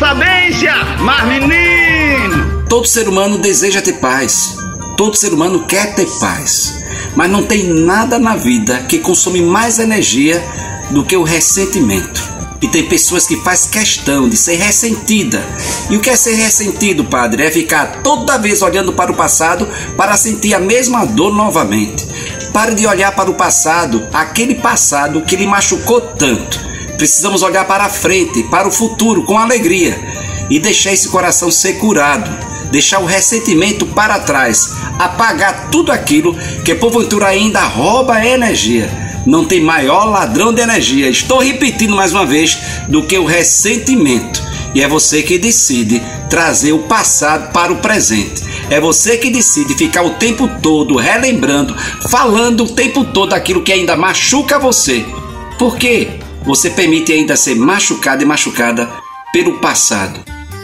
sabência, mas menino! Todo ser humano deseja ter paz. Todo ser humano quer ter paz. Mas não tem nada na vida que consome mais energia do que o ressentimento. E tem pessoas que faz questão de ser ressentida. E o que é ser ressentido, padre? É ficar toda vez olhando para o passado para sentir a mesma dor novamente. Pare de olhar para o passado, aquele passado que lhe machucou tanto Precisamos olhar para a frente, para o futuro, com alegria e deixar esse coração ser curado, deixar o ressentimento para trás, apagar tudo aquilo que porventura ainda rouba energia. Não tem maior ladrão de energia, estou repetindo mais uma vez, do que o ressentimento. E é você que decide trazer o passado para o presente. É você que decide ficar o tempo todo relembrando, falando o tempo todo aquilo que ainda machuca você. Por quê? Você permite ainda ser machucado e machucada pelo passado.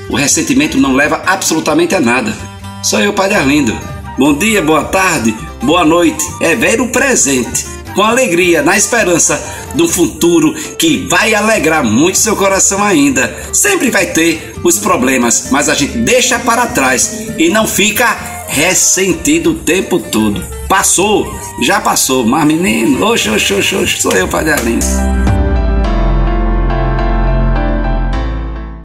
O ressentimento não leva absolutamente a nada. Sou eu, Padre Arlindo. Bom dia, boa tarde, boa noite. É ver o presente, com alegria, na esperança de um futuro que vai alegrar muito seu coração ainda. Sempre vai ter os problemas, mas a gente deixa para trás e não fica ressentido o tempo todo. Passou, já passou, mas menino, oxe, oxe, oxe, oxe sou eu, Padre Arlindo.